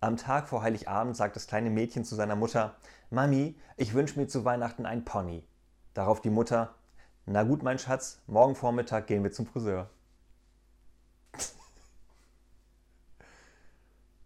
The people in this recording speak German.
Am Tag vor Heiligabend sagt das kleine Mädchen zu seiner Mutter, Mami, ich wünsche mir zu Weihnachten ein Pony. Darauf die Mutter, na gut, mein Schatz, morgen Vormittag gehen wir zum Friseur.